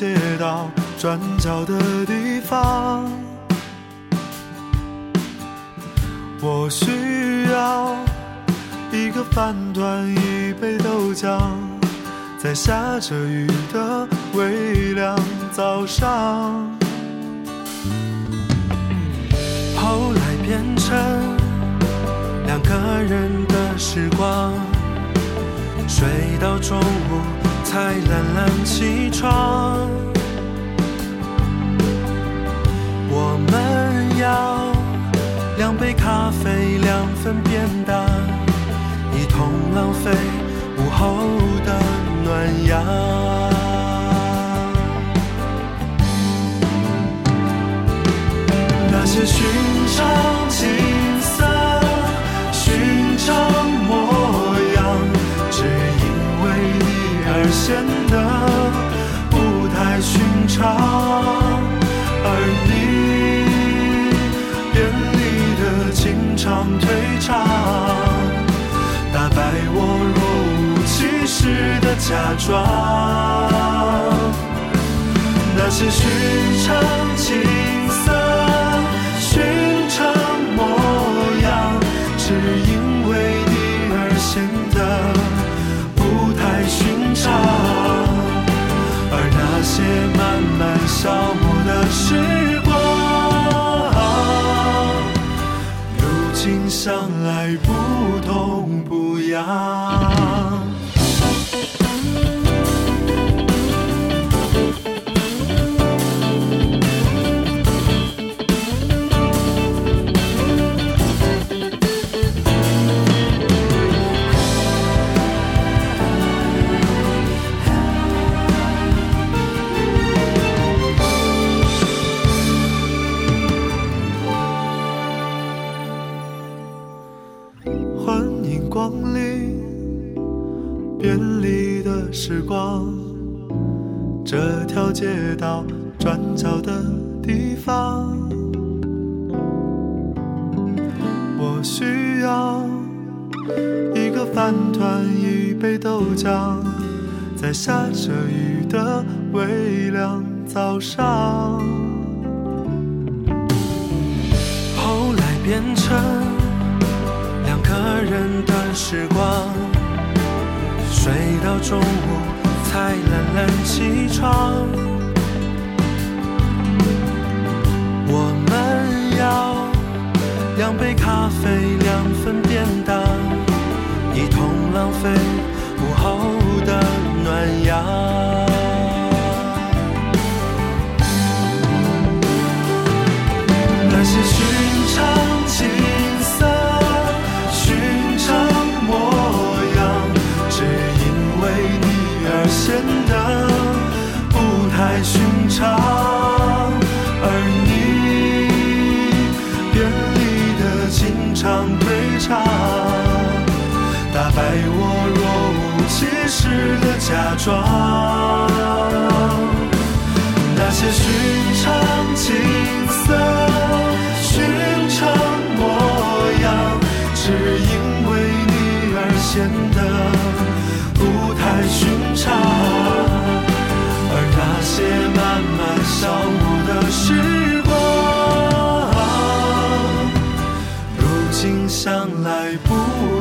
街道转角的地方，我需要一个饭团，一杯豆浆，在下着雨的微凉早上。后来变成两个人的时光，睡到中午才懒懒起床。我们要两杯咖啡，两份便当，一同浪费午后的暖阳。那些寻常景色，寻常显得不太寻常。而你便利的经常退场，打败我若无其事的假装。那些寻常街道转角的地方，我需要一个饭团，一杯豆浆，在下着雨的微凉早上。后来变成。两个人的时光，睡到中午才懒懒起床。我们要两杯咖啡，两份便当，一同浪费午后的暖阳。假装。那些寻常景色，寻常模样。只因为你而显得不太寻常，而那些慢慢消磨的时光，如今想来不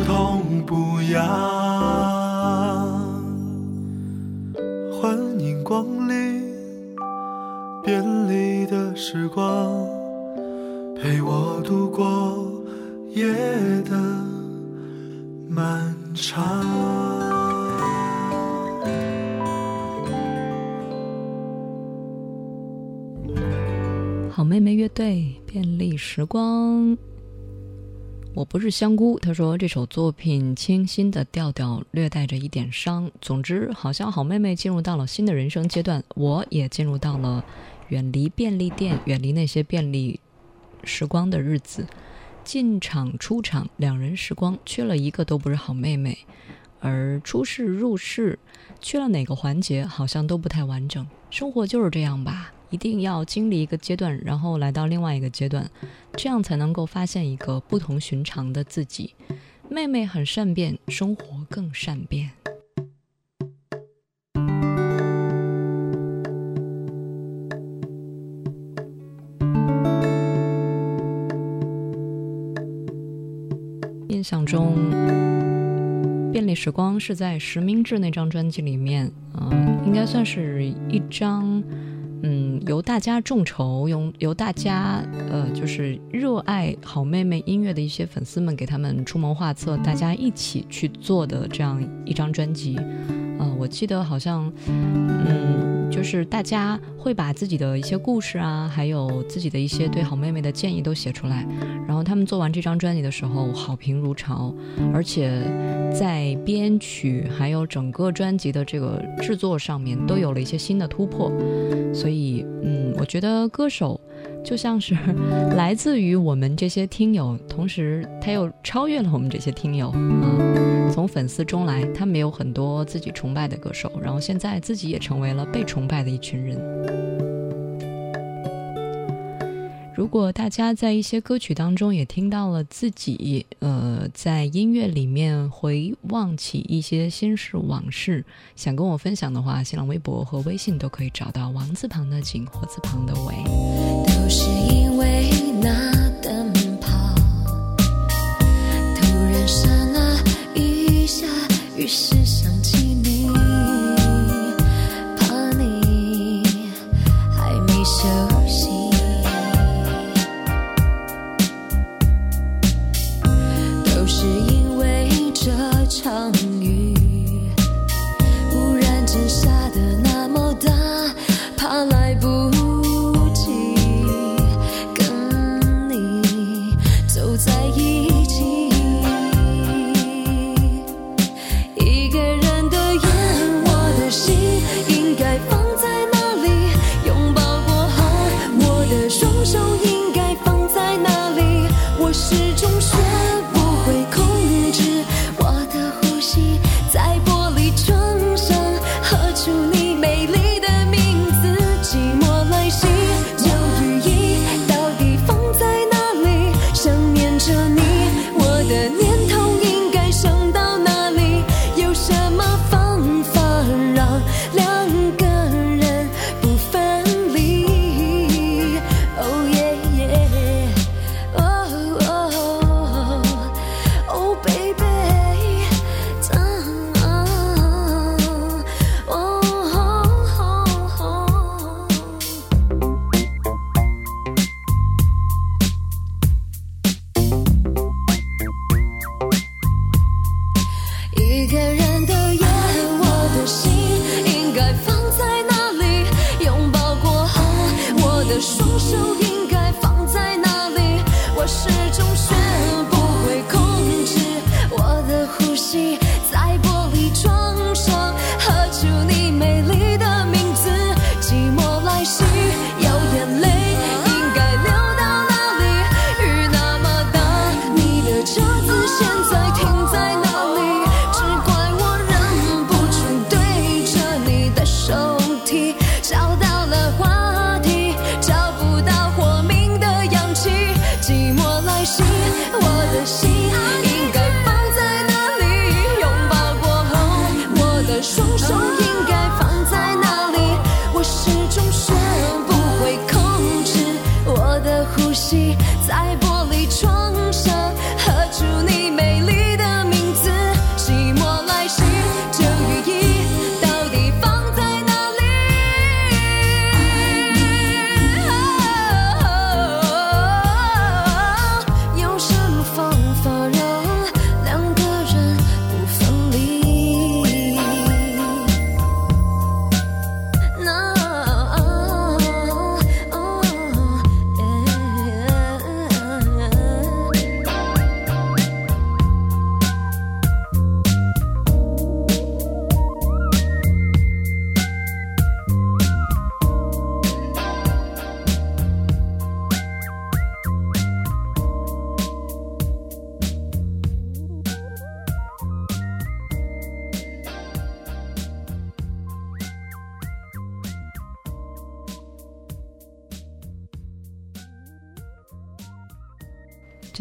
痛不痒。时光，陪我度过。夜的漫长。好妹妹乐队，便利时光。我不是香菇。他说这首作品清新的调调，略带着一点伤。总之，好像好妹妹进入到了新的人生阶段，我也进入到了远离便利店、远离那些便利时光的日子。进场出场，两人时光缺了一个都不是好妹妹，而出世入世，缺了哪个环节好像都不太完整。生活就是这样吧，一定要经历一个阶段，然后来到另外一个阶段，这样才能够发现一个不同寻常的自己。妹妹很善变，生活更善变。象中，《便利时光》是在《实名制》那张专辑里面，嗯，应该算是一张。嗯，由大家众筹，由由大家呃，就是热爱好妹妹音乐的一些粉丝们给他们出谋划策，大家一起去做的这样一张专辑。呃，我记得好像，嗯，就是大家会把自己的一些故事啊，还有自己的一些对好妹妹的建议都写出来。然后他们做完这张专辑的时候，好评如潮，而且在编曲还有整个专辑的这个制作上面都有了一些新的突破。所以，嗯，我觉得歌手。就像是 来自于我们这些听友，同时他又超越了我们这些听友啊！从粉丝中来，他们有很多自己崇拜的歌手，然后现在自己也成为了被崇拜的一群人。如果大家在一些歌曲当中也听到了自己，呃，在音乐里面回望起一些心事往事，想跟我分享的话，新浪微博和微信都可以找到王字旁的景，火字旁的伟。都是因为那于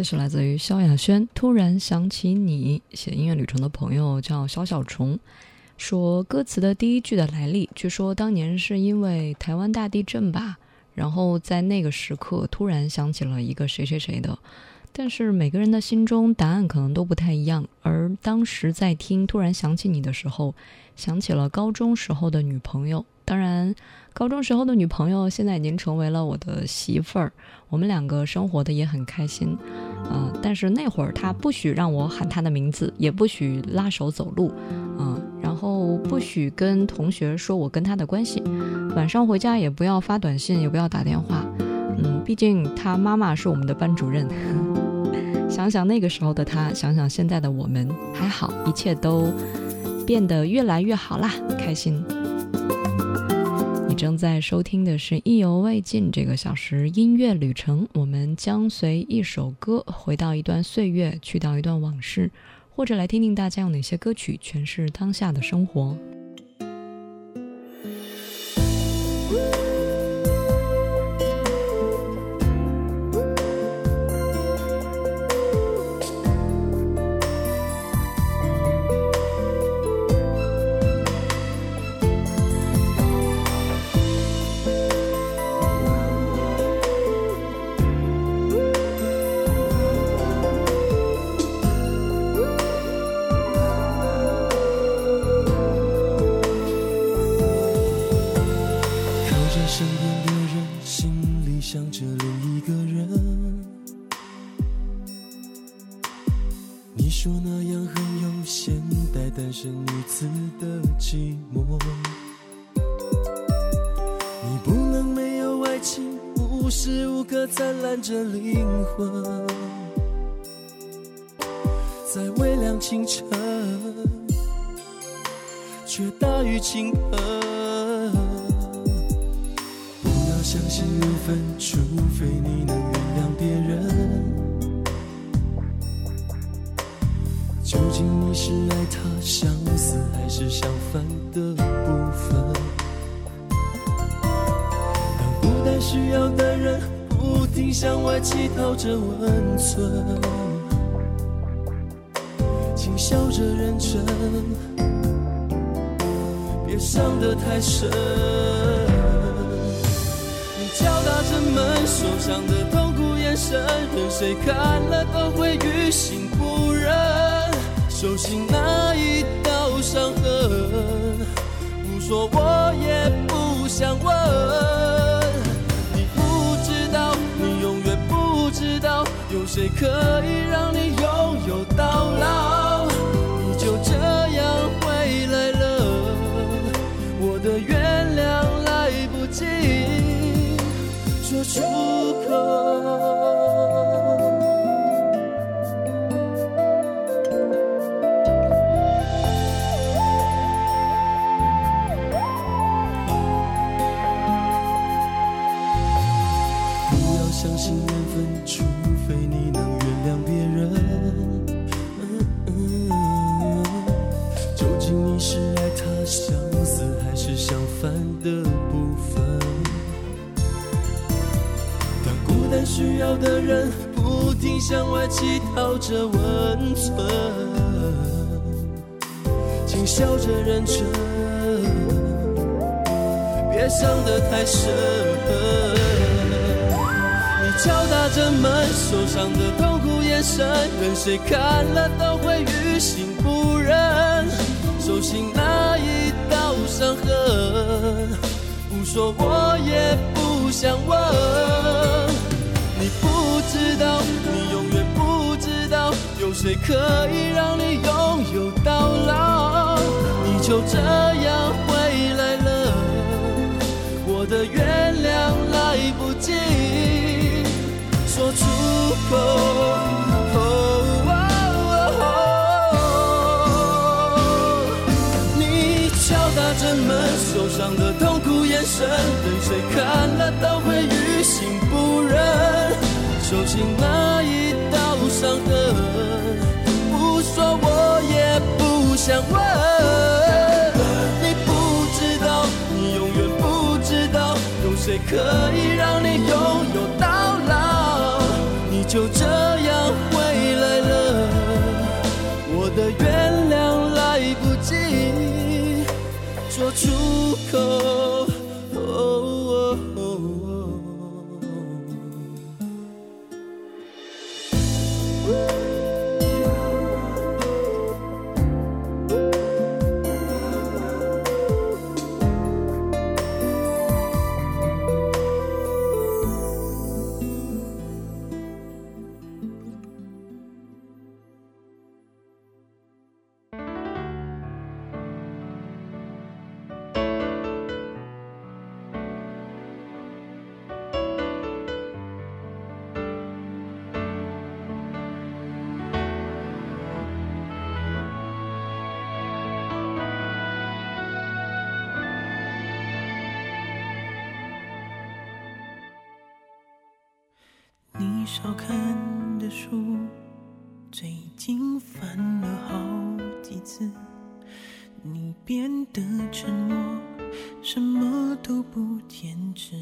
是来自于萧亚轩。突然想起你，写音乐旅程的朋友叫小小虫，说歌词的第一句的来历，据说当年是因为台湾大地震吧，然后在那个时刻突然想起了一个谁谁谁的。但是每个人的心中答案可能都不太一样，而当时在听突然想起你的时候，想起了高中时候的女朋友。当然，高中时候的女朋友现在已经成为了我的媳妇儿，我们两个生活的也很开心。嗯，但是那会儿他不许让我喊他的名字，也不许拉手走路，嗯，然后不许跟同学说我跟他的关系，晚上回家也不要发短信，也不要打电话，嗯，毕竟他妈妈是我们的班主任。想想那个时候的他，想想现在的我们，还好，一切都变得越来越好啦，开心。正在收听的是《意犹未尽》这个小时音乐旅程，我们将随一首歌回到一段岁月，去到一段往事，或者来听听大家用哪些歌曲诠释当下的生活。人。究竟你是爱他相似还是相反的部分？当孤单需要的人不停向外乞讨着温存，请笑着认真，别伤得太深。你敲打着门，受伤的痛。谁看了都会于心不忍，手心那一道伤痕，不说我也不想问。你不知道，你永远不知道，有谁可以让你拥有到老？你就这样回来了，我的原谅来不及说出口。需要的人，不停向外乞讨着温存。请笑着认真，别伤得太深。你敲打着门，受伤的痛苦眼神，任谁看了都会于心不忍。手心那一道伤痕，不说我也不想问。你不知道你永远不知道有谁可以让你拥有到老。你就这样回来了我的月亮来不及。说出口。眼神，任谁看了都会于心不忍。手心那一道伤痕，不说我也不想问。你不知道，你永远不知道，有谁可以让你拥有到老？你就这样回来了，我的原谅来不及说出口。少看的书，最近翻了好几次。你变得沉默，什么都不坚持。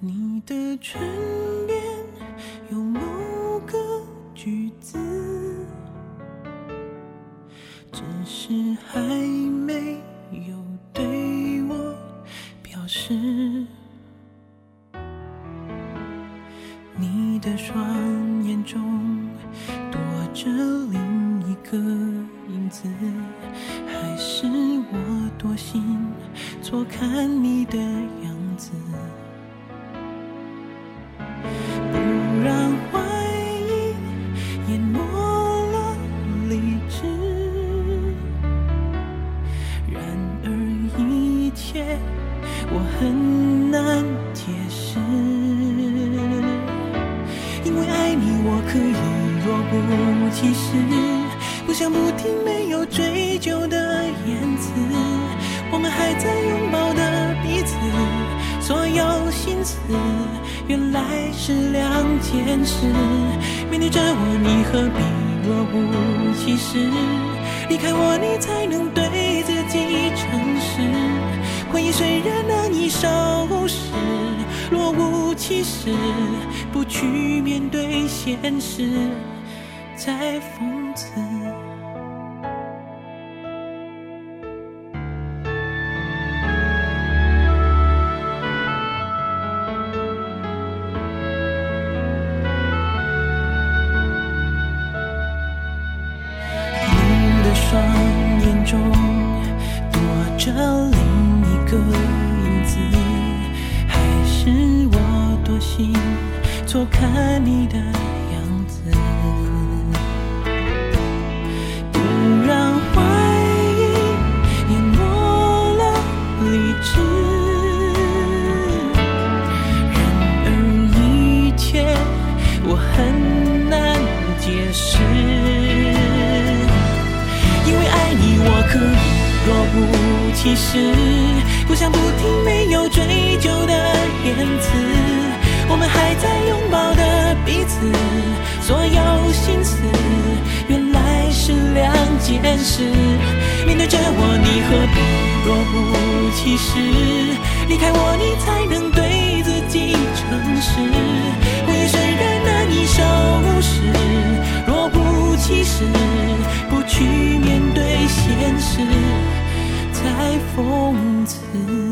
你的唇爱你，我可以若无其事，不想不听没有追究的言辞。我们还在拥抱的彼此，所有心思原来是两件事。面对着我，你何必若无其事？离开我，你才能对自己诚实。回忆虽然难以收拾，若无其事，去面对现实，在讽刺。对着我，你何必若无其事？离开我，你才能对自己诚实。回忆虽然难以收拾，若不其事，不去面对现实，才讽刺。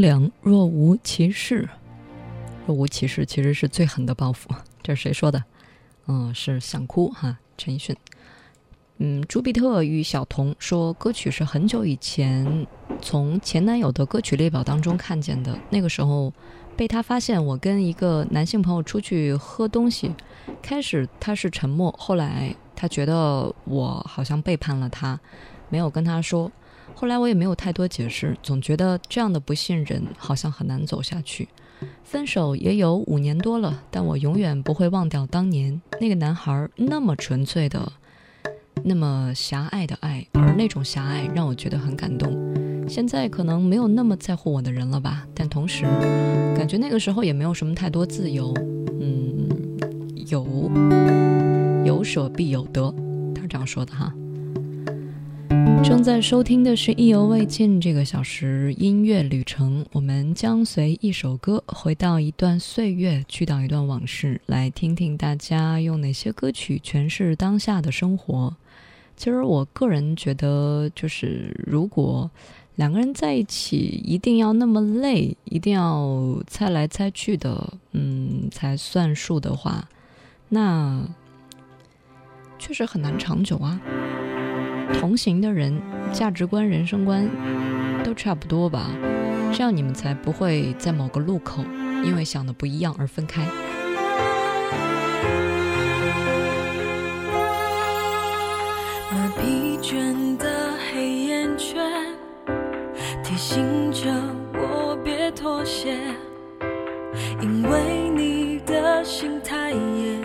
光良若无其事。若无其事其实是最狠的报复。这是谁说的？嗯，是想哭哈，陈奕迅。嗯，朱比特与小童说，歌曲是很久以前从前男友的歌曲列表当中看见的。那个时候被他发现我跟一个男性朋友出去喝东西，开始他是沉默，后来他觉得我好像背叛了他，没有跟他说。后来我也没有太多解释，总觉得这样的不信任好像很难走下去。分手也有五年多了，但我永远不会忘掉当年那个男孩那么纯粹的。那么狭隘的爱，而那种狭隘让我觉得很感动。现在可能没有那么在乎我的人了吧，但同时感觉那个时候也没有什么太多自由。嗯，有有舍必有得，他是这样说的哈。正在收听的是意犹未尽这个小时音乐旅程，我们将随一首歌回到一段岁月，去到一段往事，来听听大家用哪些歌曲诠释当下的生活。其实我个人觉得，就是如果两个人在一起一定要那么累，一定要猜来猜去的，嗯，才算数的话，那确实很难长久啊。同行的人，价值观、人生观都差不多吧，这样你们才不会在某个路口因为想的不一样而分开疲倦的黑眼圈提。醒着我别妥协，因为你的心太野，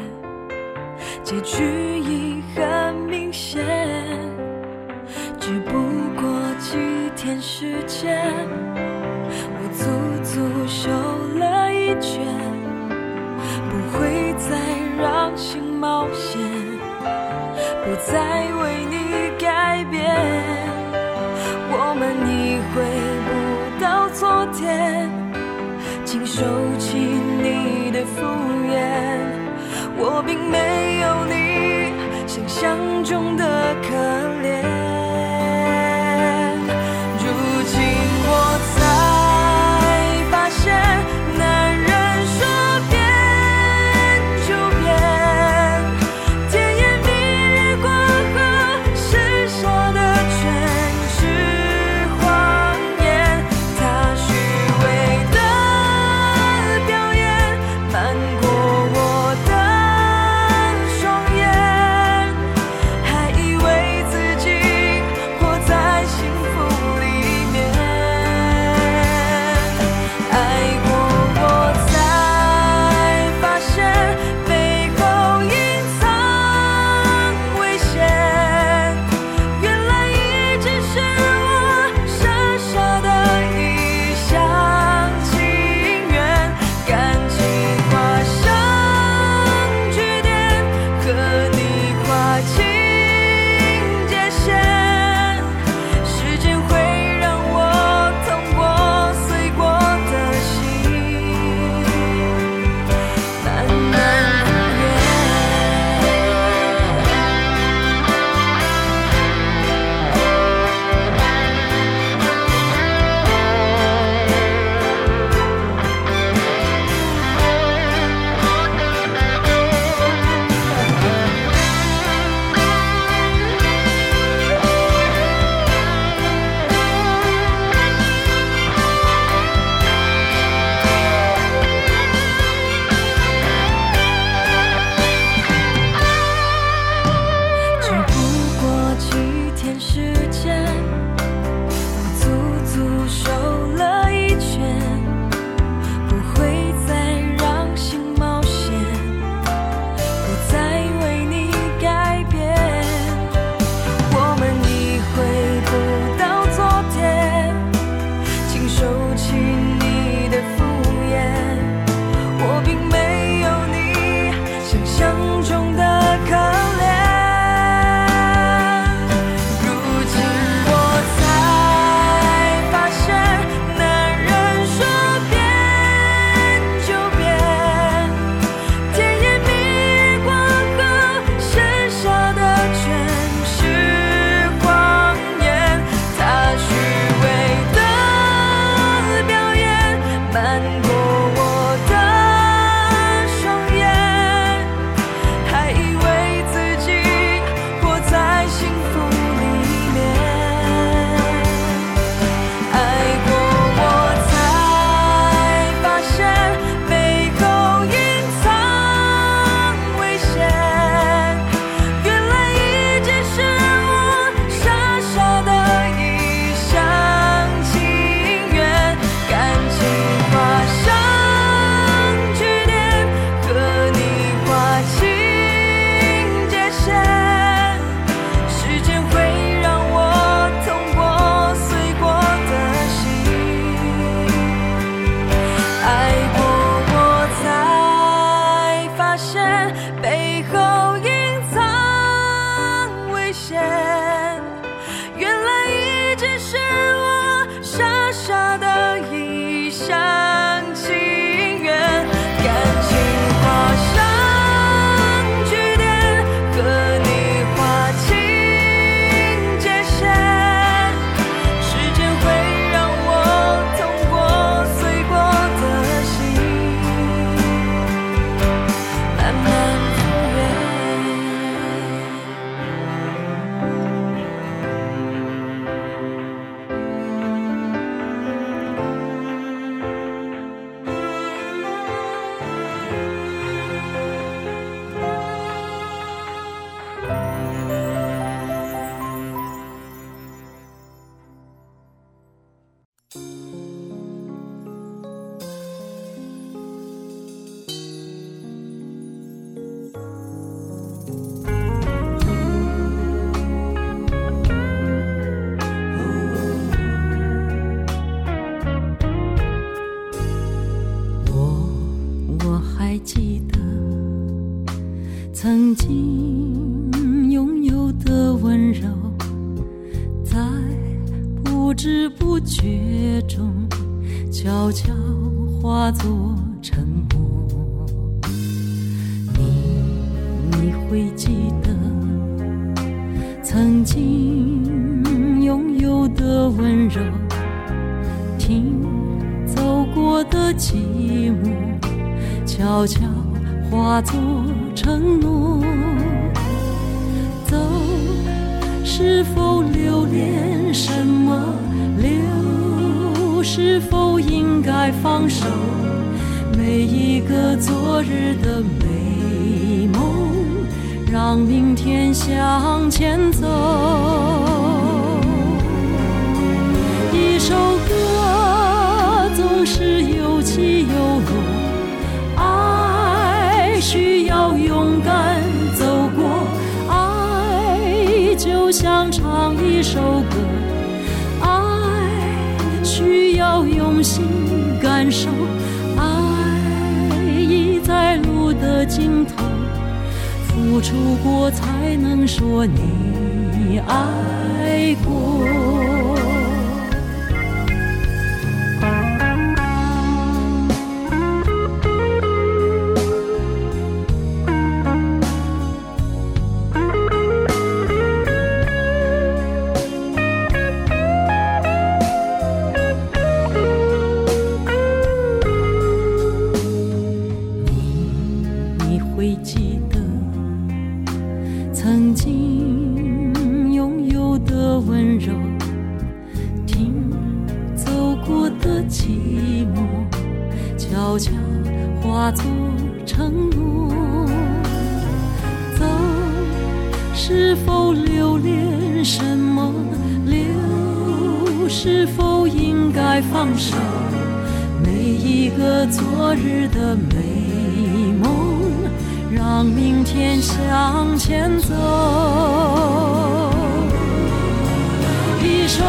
结局已很时间，我足足修了一圈，不会再让心冒险，不再为你改变。我们已回不到昨天，请收起你的敷衍。我并没有你想象中的可是有起有落，爱需要勇敢走过，爱就像唱一首歌，爱需要用心感受，爱已在路的尽头，付出过才能说你爱过。化作承诺。走，是否留恋什么？留，是否应该放手？每一个昨日的美梦，让明天向前走。一首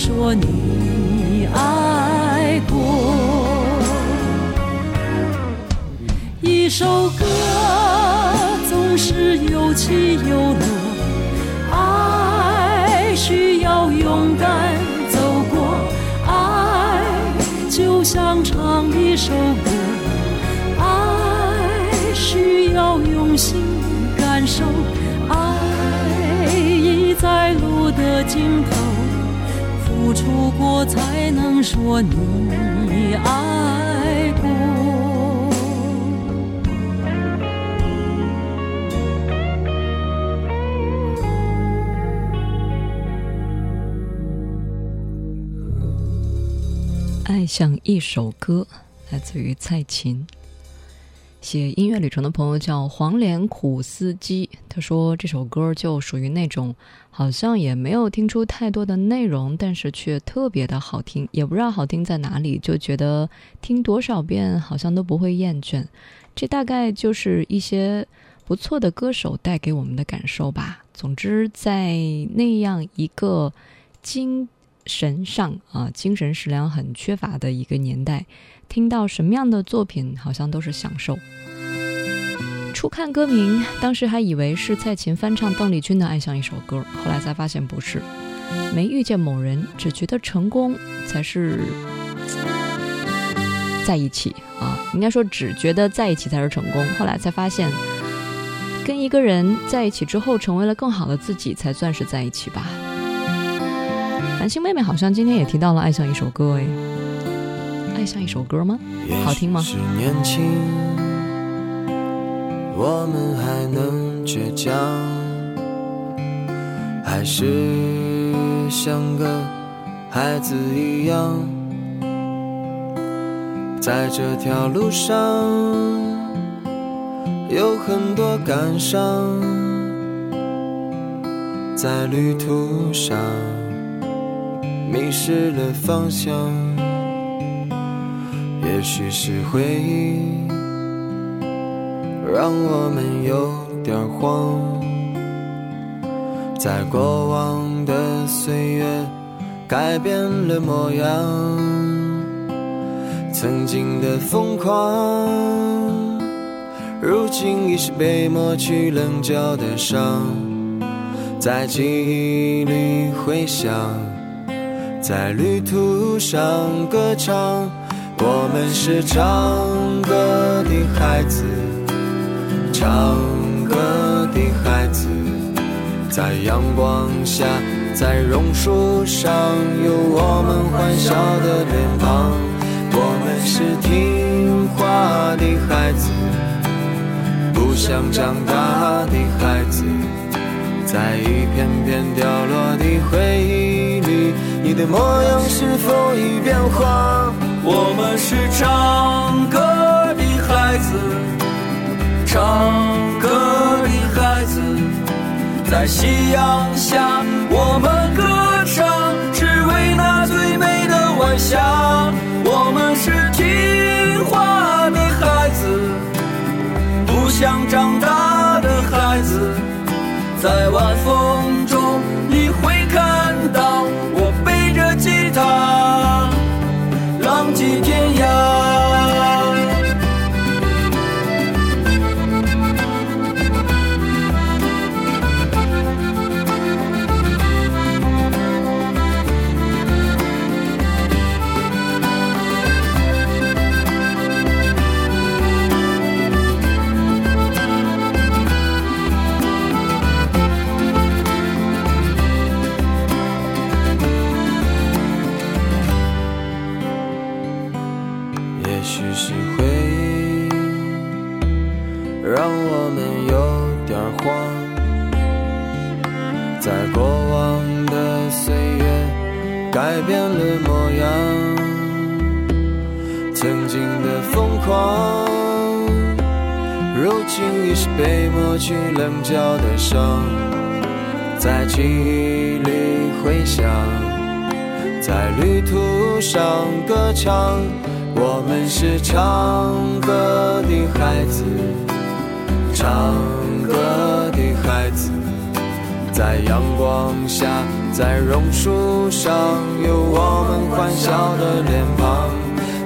说你爱过。一首歌总是有起有落，爱需要勇敢走过，爱就像唱一首歌，爱需要用心感受，爱已在路的尽头，出过才能说你爱过。爱像一首歌，来自于蔡琴。写音乐旅程的朋友叫黄连苦司机，他说这首歌就属于那种好像也没有听出太多的内容，但是却特别的好听，也不知道好听在哪里，就觉得听多少遍好像都不会厌倦。这大概就是一些不错的歌手带给我们的感受吧。总之，在那样一个经神上啊，精神食粮很缺乏的一个年代，听到什么样的作品，好像都是享受。初看歌名，当时还以为是蔡琴翻唱邓丽君的《爱像一首歌》，后来才发现不是。没遇见某人，只觉得成功才是在一起啊，应该说只觉得在一起才是成功。后来才发现，跟一个人在一起之后，成为了更好的自己，才算是在一起吧。繁星妹妹好像今天也提到了《爱像一首歌》哎，《爱像一首歌》吗？好听吗？是年轻，我们还能倔强，还是像个孩子一样，在这条路上有很多感伤，在旅途上。迷失了方向，也许是回忆让我们有点慌，在过往的岁月改变了模样，曾经的疯狂，如今已是被抹去棱角的伤。在记忆里回响，在旅途上歌唱。我们是唱歌的孩子，唱歌的孩子，在阳光下，在榕树上，有我们欢笑的脸庞。我们是听话的孩子，不想长大的孩子。在一片片掉落的回忆，你的模样是否已变化？我们是唱歌的孩子，唱歌的孩子，在夕阳下，我们歌唱，只为那最美的晚霞。我们是听话的孩子，不想长大的孩子。在晚风中，你会看改变了模样，曾经的疯狂，如今已是被抹去棱角的伤，在记忆里回响，在旅途上歌唱。我们是唱歌的孩子，唱歌的孩子，在阳光下，在榕树上，有我们欢笑的脸庞。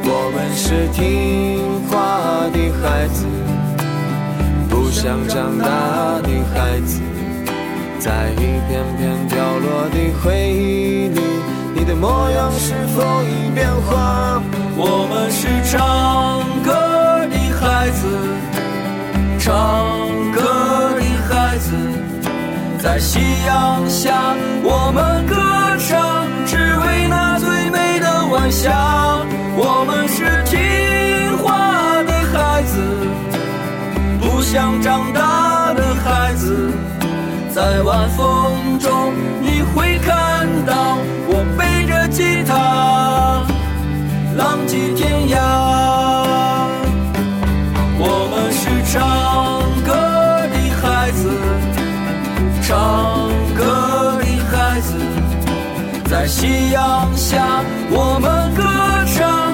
我们是听话的孩子，不想长大的孩子，在一片片掉落的回忆里，你的模样是否已变化？我们是唱歌的孩子，唱歌的孩子，在夕阳下，我们歌唱，只为那最美的晚霞。我们是听话的孩子，不想长大的孩子，在晚风中，你会看到我背着吉他。浪迹天涯，我们是唱唱歌的孩子，在夕阳下，我们歌唱，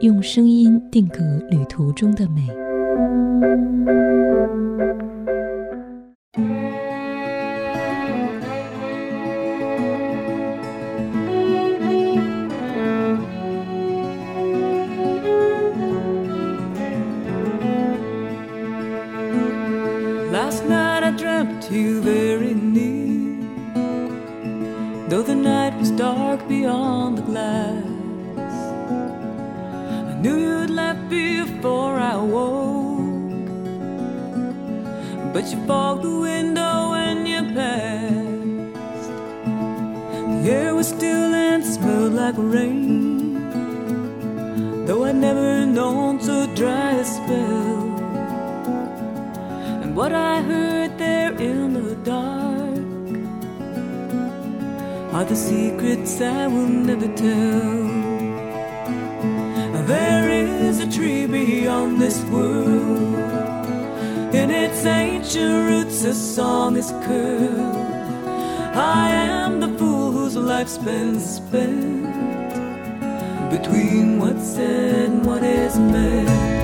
用声音定格旅途中的美。Last night I dreamt you very near. Though the night was dark beyond the glass, I knew you'd left before I woke. But you fogged the window when you passed. The air was still and smelled like rain. Though I'd never known so dry a spell. And what I heard there in the dark are the secrets I will never tell. There is a tree beyond this world. In its ancient roots, a song is curled. I am the fool whose life's been spent between what's said and what is meant.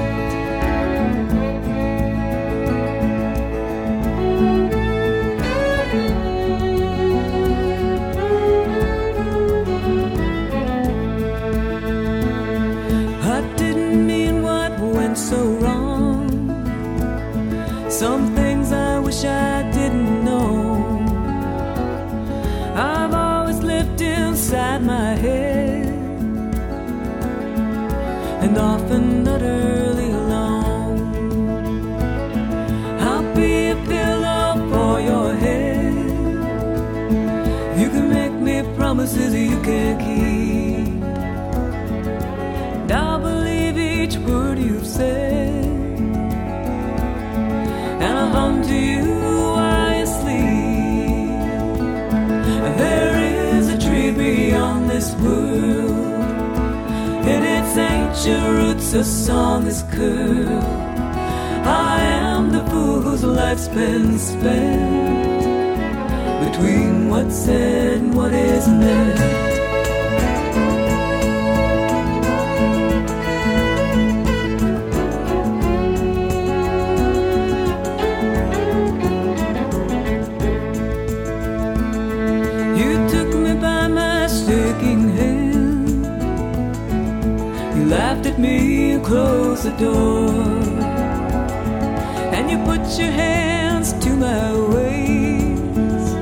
Utterly alone. I'll be a pillow for your head. You can make me promises you can't keep. And I'll believe each word you've said. And I'll hum to you its ancient roots, a song is curled. I am the fool whose life's been spent between what's said and what is meant. The door. And you put your hands to my waist.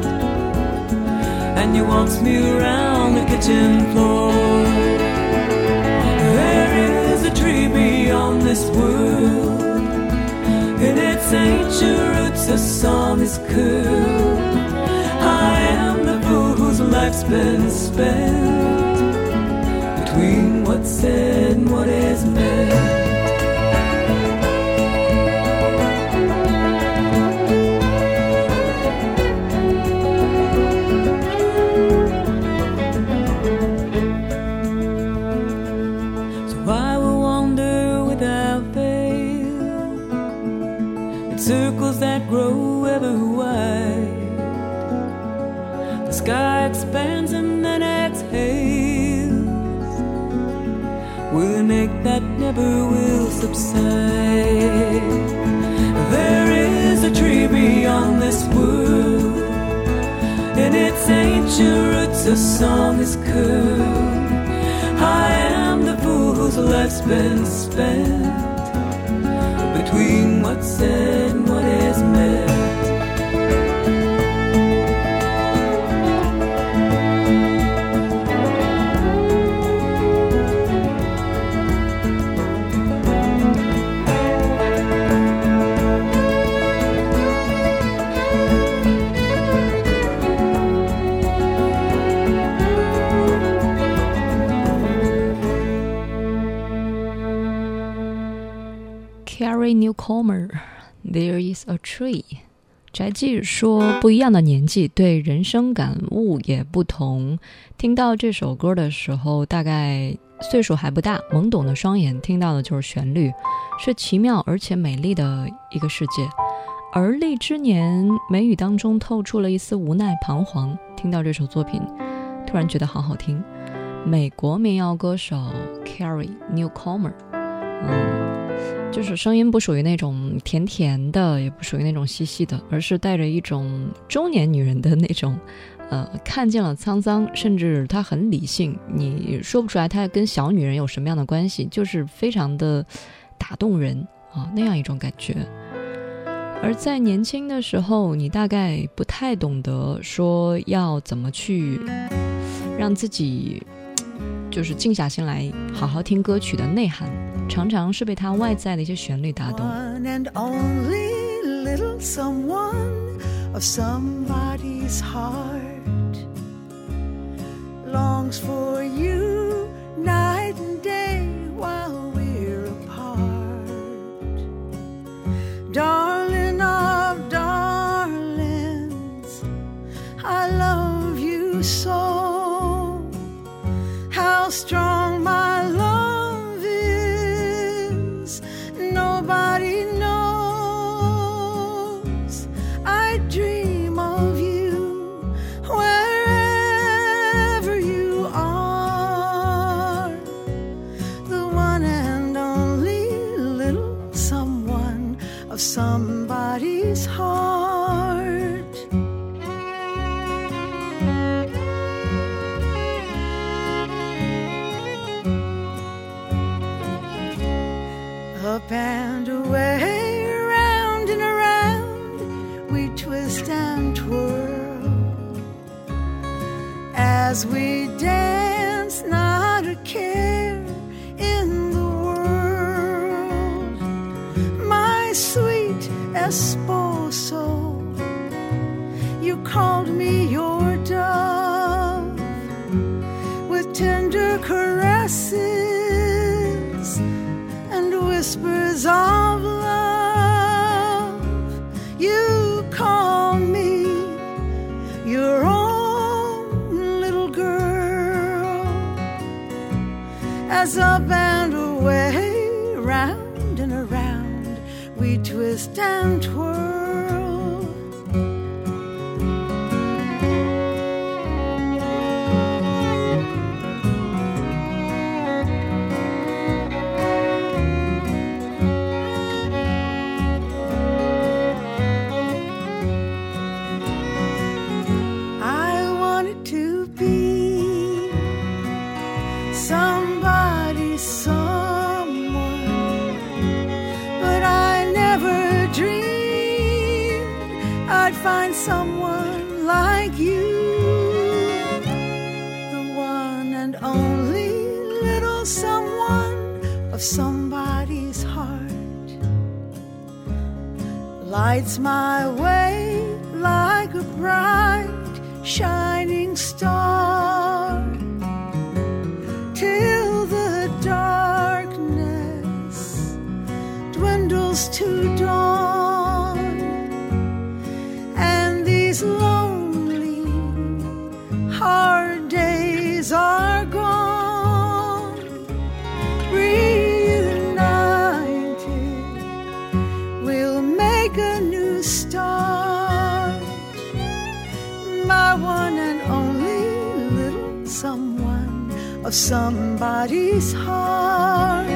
And you waltzed me around the kitchen floor. There is a tree beyond this world. In its ancient roots, a song is curled. I am the fool whose life's been spent between what's said and what is meant. In circles that grow ever wide. The sky expands and then exhales with an ache that never will subside. There is a tree beyond this world. In its ancient roots, a song is curled. I am the fool whose life's been spent quyền mất sẽ mất Carrie Newcomer, There is a tree。翟记说，不一样的年纪对人生感悟也不同。听到这首歌的时候，大概岁数还不大，懵懂的双眼听到的就是旋律，是奇妙而且美丽的一个世界。而立之年，眉宇当中透出了一丝无奈彷徨。听到这首作品，突然觉得好好听。美国民谣歌手 Carrie Newcomer，嗯，就是声音不属于那种甜甜的，也不属于那种细细的，而是带着一种中年女人的那种，呃，看见了沧桑，甚至她很理性，你说不出来她跟小女人有什么样的关系，就是非常的打动人啊，那样一种感觉。而在年轻的时候，你大概不太懂得说要怎么去让自己就是静下心来好好听歌曲的内涵，常常是被它外在的一些旋律打动。One and only little someone of somebody's heart longs for you night and day while we're apart. Darling of darlings, I love you so. strong. As we dance, not a care in the world. My sweet esposo, so bad. Lights my way somebody's heart.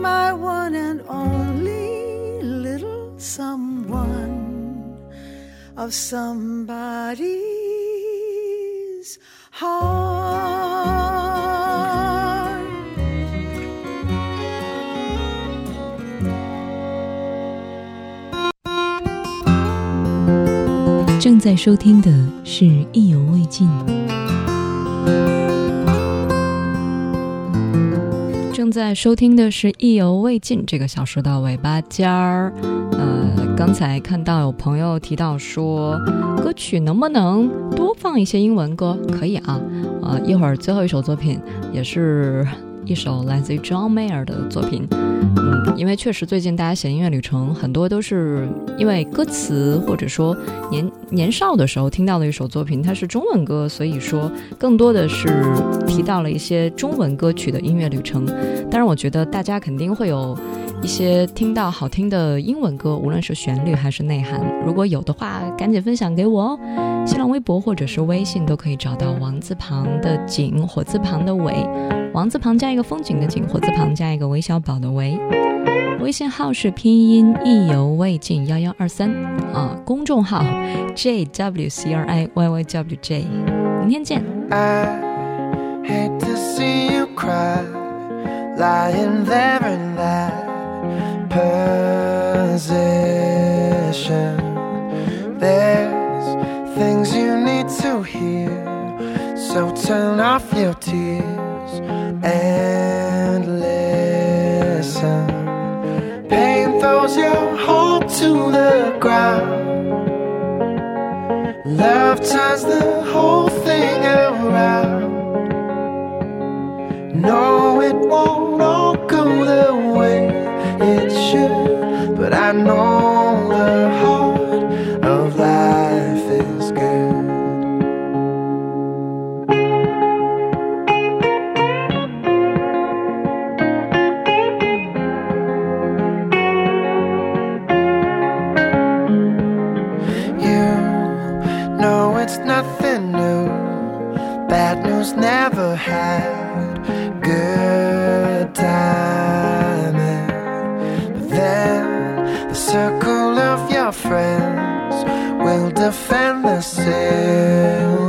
My one and only little someone of somebody's heart. 正在收听的是《意犹未尽》。 正在收听的是《意犹未尽》这个小说的尾巴尖儿。呃，刚才看到有朋友提到说，歌曲能不能多放一些英文歌？可以啊。呃，一会儿最后一首作品也是一首来自于 John Mayer 的作品。嗯，因为确实最近大家写音乐旅程，很多都是因为歌词或者说年年少的时候听到的一首作品，它是中文歌，所以说更多的是提到了一些中文歌曲的音乐旅程。当然，我觉得大家肯定会有一些听到好听的英文歌，无论是旋律还是内涵，如果有的话，赶紧分享给我哦。新浪微博或者是微信都可以找到王字旁的景，火字旁的伟，王字旁加一个风景的景，火字旁加一个韦小宝的韦。微信号是拼音意犹未尽幺幺二三啊，公众号 J W C R I Y Y W J，明天见。I hate to see you cry, lying there in that position. There's things you need to hear, so turn off your tears and listen. Pain throws your heart to the ground. Love turns the whole thing around. No, it won't all go the way it should, but I know the heart of life is good. You know it's nothing new. Bad news never had friends will defend the silver